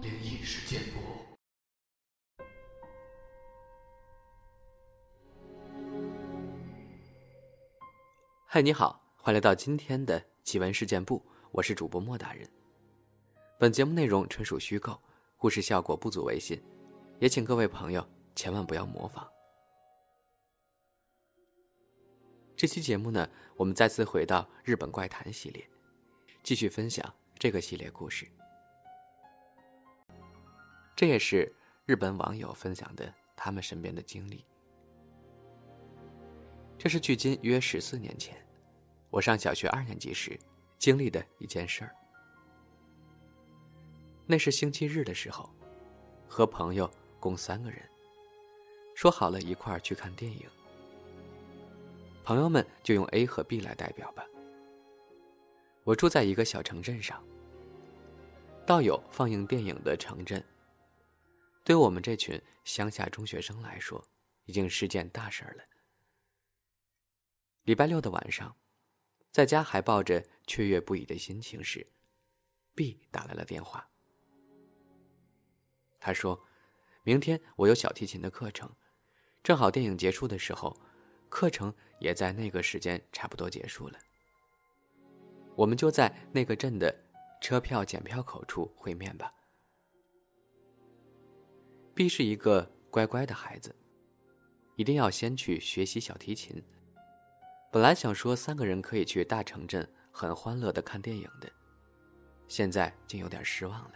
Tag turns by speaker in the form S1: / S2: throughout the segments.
S1: 灵异事件簿。
S2: 嗨，你好，欢迎来到今天的奇闻事件部，我是主播莫大人。本节目内容纯属虚构，故事效果不足为信，也请各位朋友千万不要模仿。这期节目呢，我们再次回到日本怪谈系列，继续分享这个系列故事。这也是日本网友分享的他们身边的经历。这是距今约十四年前，我上小学二年级时经历的一件事儿。那是星期日的时候，和朋友共三个人，说好了一块儿去看电影。朋友们就用 A 和 B 来代表吧。我住在一个小城镇上，倒有放映电影的城镇。对我们这群乡下中学生来说，已经是件大事儿了。礼拜六的晚上，在家还抱着雀跃不已的心情时，B 打来了电话。他说：“明天我有小提琴的课程，正好电影结束的时候，课程也在那个时间差不多结束了。我们就在那个镇的车票检票口处会面吧。”B 是一个乖乖的孩子，一定要先去学习小提琴。本来想说三个人可以去大城镇很欢乐的看电影的，现在竟有点失望了。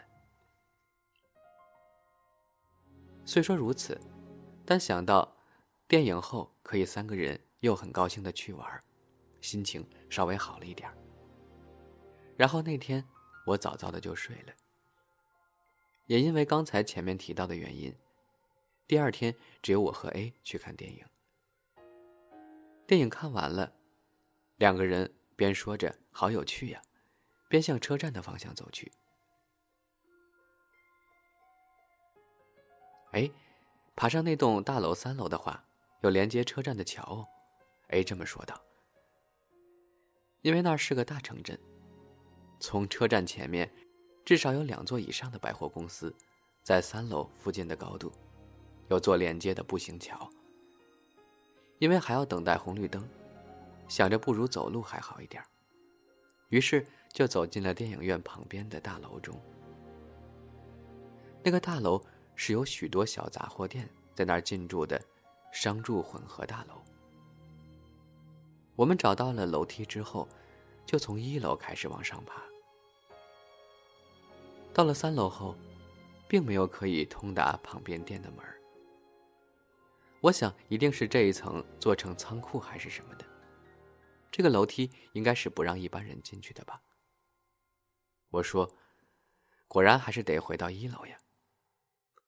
S2: 虽说如此，但想到电影后可以三个人又很高兴的去玩，心情稍微好了一点然后那天我早早的就睡了。也因为刚才前面提到的原因，第二天只有我和 A 去看电影。电影看完了，两个人边说着“好有趣呀”，边向车站的方向走去。哎，爬上那栋大楼三楼的话，有连接车站的桥哦。A 这么说道。因为那是个大城镇，从车站前面，至少有两座以上的百货公司，在三楼附近的高度，有座连接的步行桥。因为还要等待红绿灯，想着不如走路还好一点于是就走进了电影院旁边的大楼中。那个大楼是有许多小杂货店在那儿进驻的商住混合大楼。我们找到了楼梯之后，就从一楼开始往上爬。到了三楼后，并没有可以通达旁边店的门我想，一定是这一层做成仓库还是什么的。这个楼梯应该是不让一般人进去的吧？我说：“果然还是得回到一楼呀，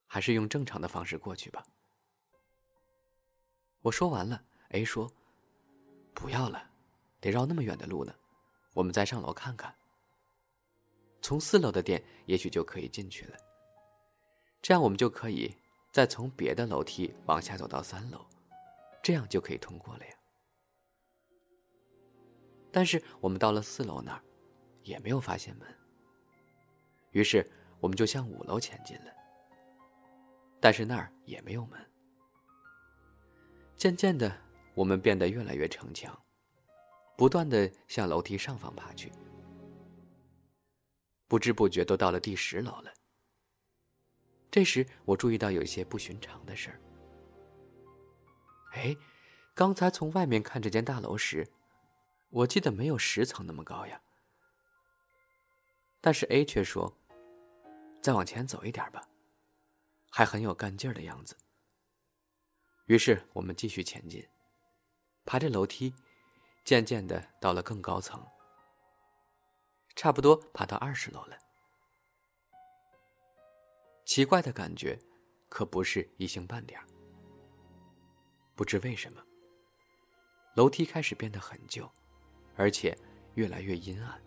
S2: 还是用正常的方式过去吧。”我说完了，A 说：“不要了，得绕那么远的路呢，我们再上楼看看。从四楼的店也许就可以进去了，这样我们就可以。”再从别的楼梯往下走到三楼，这样就可以通过了呀。但是我们到了四楼那儿，也没有发现门。于是我们就向五楼前进了，但是那儿也没有门。渐渐的，我们变得越来越逞强，不断的向楼梯上方爬去。不知不觉都到了第十楼了。这时，我注意到有一些不寻常的事儿。哎，刚才从外面看这间大楼时，我记得没有十层那么高呀。但是 A 却说：“再往前走一点吧，还很有干劲儿的样子。”于是我们继续前进，爬着楼梯，渐渐的到了更高层，差不多爬到二十楼了。奇怪的感觉，可不是一星半点不知为什么，楼梯开始变得很旧，而且越来越阴暗，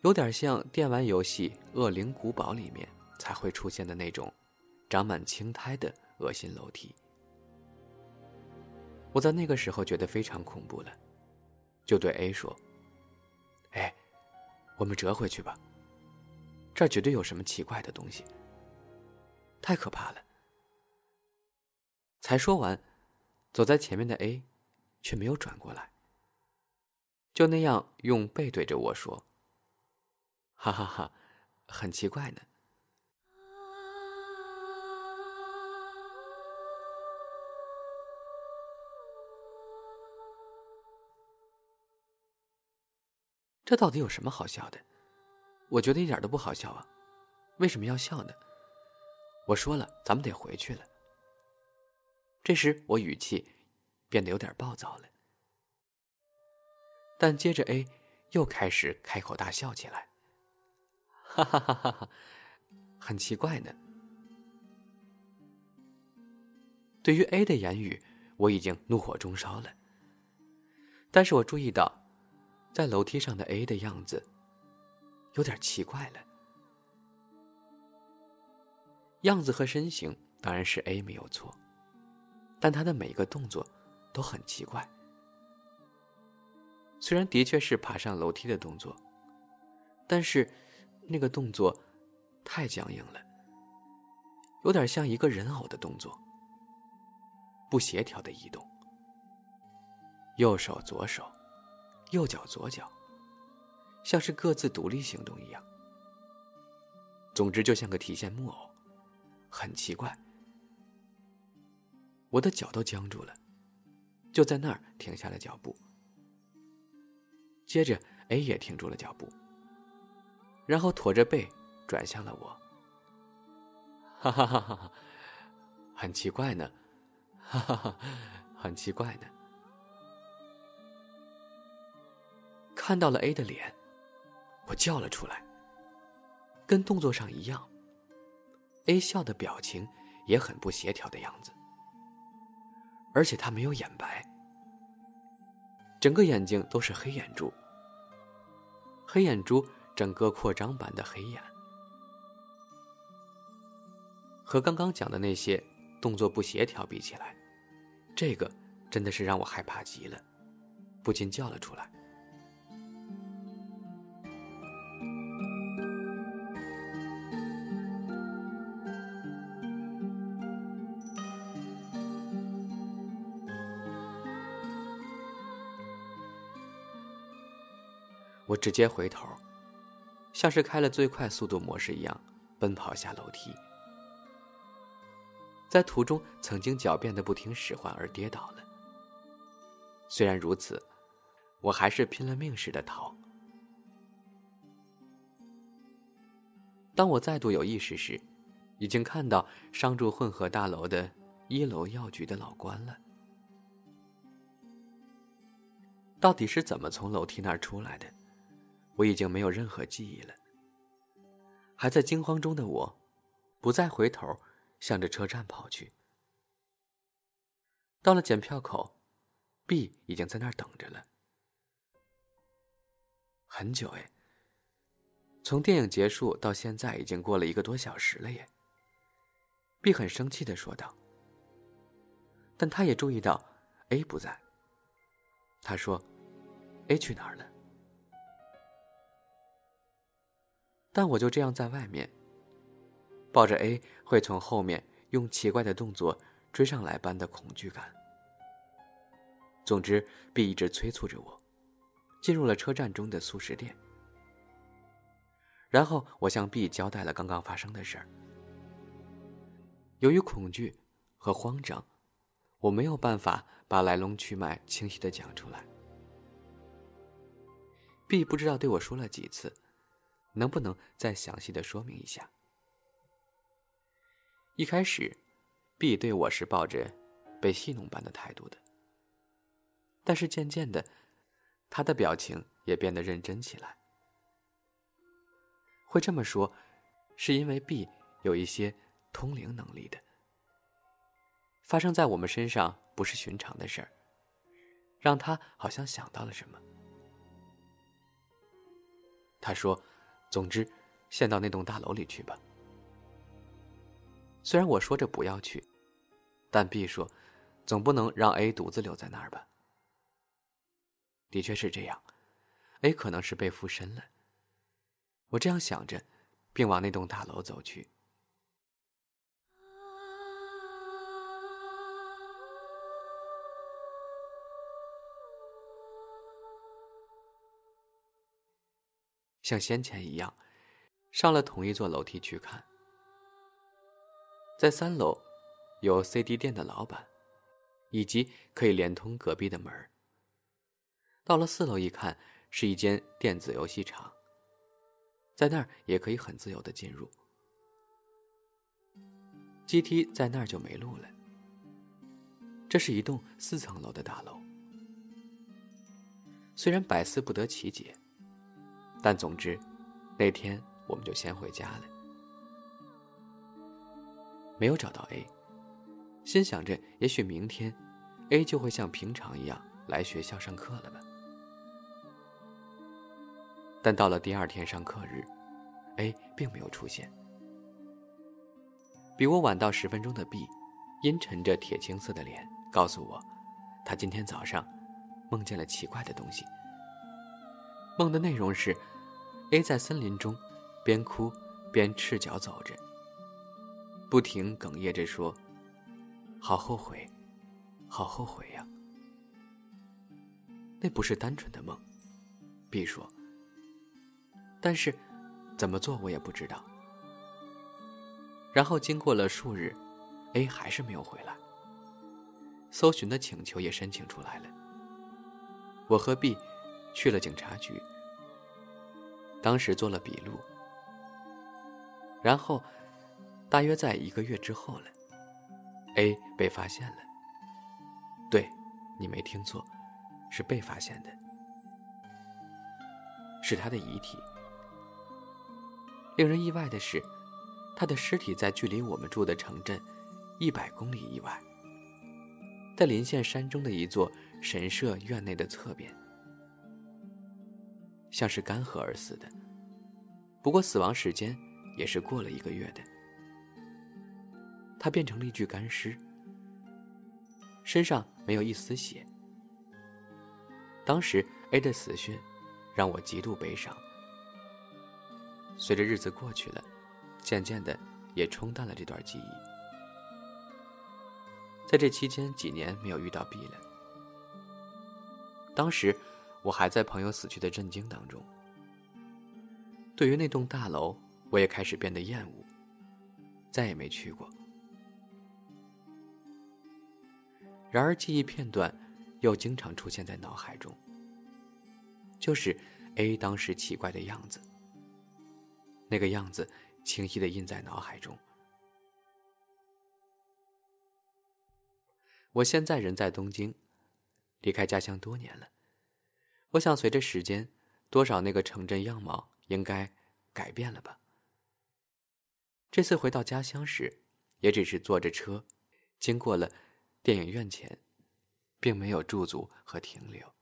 S2: 有点像电玩游戏《恶灵古堡》里面才会出现的那种长满青苔的恶心楼梯。我在那个时候觉得非常恐怖了，就对 A 说：“哎，我们折回去吧。这儿绝对有什么奇怪的东西，太可怕了。”才说完，走在前面的 A 却没有转过来，就那样用背对着我说：“哈哈哈，很奇怪呢。”这到底有什么好笑的？我觉得一点都不好笑啊！为什么要笑呢？我说了，咱们得回去了。这时我语气变得有点暴躁了，但接着 A 又开始开口大笑起来，哈哈哈哈哈，很奇怪呢。对于 A 的言语，我已经怒火中烧了，但是我注意到。在楼梯上的 A 的样子，有点奇怪了。样子和身形当然是 A 没有错，但他的每一个动作都很奇怪。虽然的确是爬上楼梯的动作，但是那个动作太僵硬了，有点像一个人偶的动作，不协调的移动，右手左手。右脚、左脚，像是各自独立行动一样。总之，就像个提线木偶，很奇怪。我的脚都僵住了，就在那儿停下了脚步。接着，A 也停住了脚步，然后驼着背转向了我。哈哈哈哈，很奇怪呢，哈哈哈，很奇怪呢。看到了 A 的脸，我叫了出来。跟动作上一样，A 笑的表情也很不协调的样子，而且他没有眼白，整个眼睛都是黑眼珠，黑眼珠整个扩张版的黑眼，和刚刚讲的那些动作不协调比起来，这个真的是让我害怕极了，不禁叫了出来。我直接回头，像是开了最快速度模式一样奔跑下楼梯。在途中曾经脚变得不听使唤而跌倒了。虽然如此，我还是拼了命似的逃。当我再度有意识时，已经看到商住混合大楼的一楼药局的老关了。到底是怎么从楼梯那儿出来的？我已经没有任何记忆了。还在惊慌中的我，不再回头，向着车站跑去。到了检票口，B 已经在那儿等着了。很久哎，从电影结束到现在已经过了一个多小时了耶。B 很生气的说道。但他也注意到 A 不在。他说：“A 去哪儿了？”但我就这样在外面抱着 A，会从后面用奇怪的动作追上来般的恐惧感。总之，B 一直催促着我进入了车站中的素食店。然后我向 B 交代了刚刚发生的事儿。由于恐惧和慌张，我没有办法把来龙去脉清晰的讲出来。B 不知道对我说了几次。能不能再详细的说明一下？一开始，B 对我是抱着被戏弄般的态度的，但是渐渐的，他的表情也变得认真起来。会这么说，是因为 B 有一些通灵能力的，发生在我们身上不是寻常的事儿，让他好像想到了什么。他说。总之，先到那栋大楼里去吧。虽然我说着不要去，但 B 说，总不能让 A 独自留在那儿吧。的确是这样，A 可能是被附身了。我这样想着，并往那栋大楼走去。像先前一样，上了同一座楼梯去看。在三楼，有 CD 店的老板，以及可以连通隔壁的门到了四楼一看，是一间电子游戏场。在那儿也可以很自由的进入。阶梯在那儿就没路了。这是一栋四层楼的大楼，虽然百思不得其解。但总之，那天我们就先回家了。没有找到 A，心想着也许明天，A 就会像平常一样来学校上课了吧。但到了第二天上课日，A 并没有出现。比我晚到十分钟的 B，阴沉着铁青色的脸，告诉我，他今天早上梦见了奇怪的东西。梦的内容是，A 在森林中边哭边赤脚走着，不停哽咽着说：“好后悔，好后悔呀。”那不是单纯的梦，B 说。但是，怎么做我也不知道。然后经过了数日，A 还是没有回来。搜寻的请求也申请出来了，我和 B。去了警察局，当时做了笔录，然后大约在一个月之后了，A 被发现了。对，你没听错，是被发现的，是他的遗体。令人意外的是，他的尸体在距离我们住的城镇一百公里以外，在临县山中的一座神社院内的侧边。像是干涸而死的，不过死亡时间也是过了一个月的。他变成了一具干尸，身上没有一丝血。当时 A 的死讯让我极度悲伤。随着日子过去了，渐渐的也冲淡了这段记忆。在这期间，几年没有遇到 B 了。当时。我还在朋友死去的震惊当中。对于那栋大楼，我也开始变得厌恶，再也没去过。然而，记忆片段又经常出现在脑海中，就是 A 当时奇怪的样子。那个样子清晰的印在脑海中。我现在人在东京，离开家乡多年了。我想，随着时间，多少那个城镇样貌应该改变了吧。这次回到家乡时，也只是坐着车，经过了电影院前，并没有驻足和停留。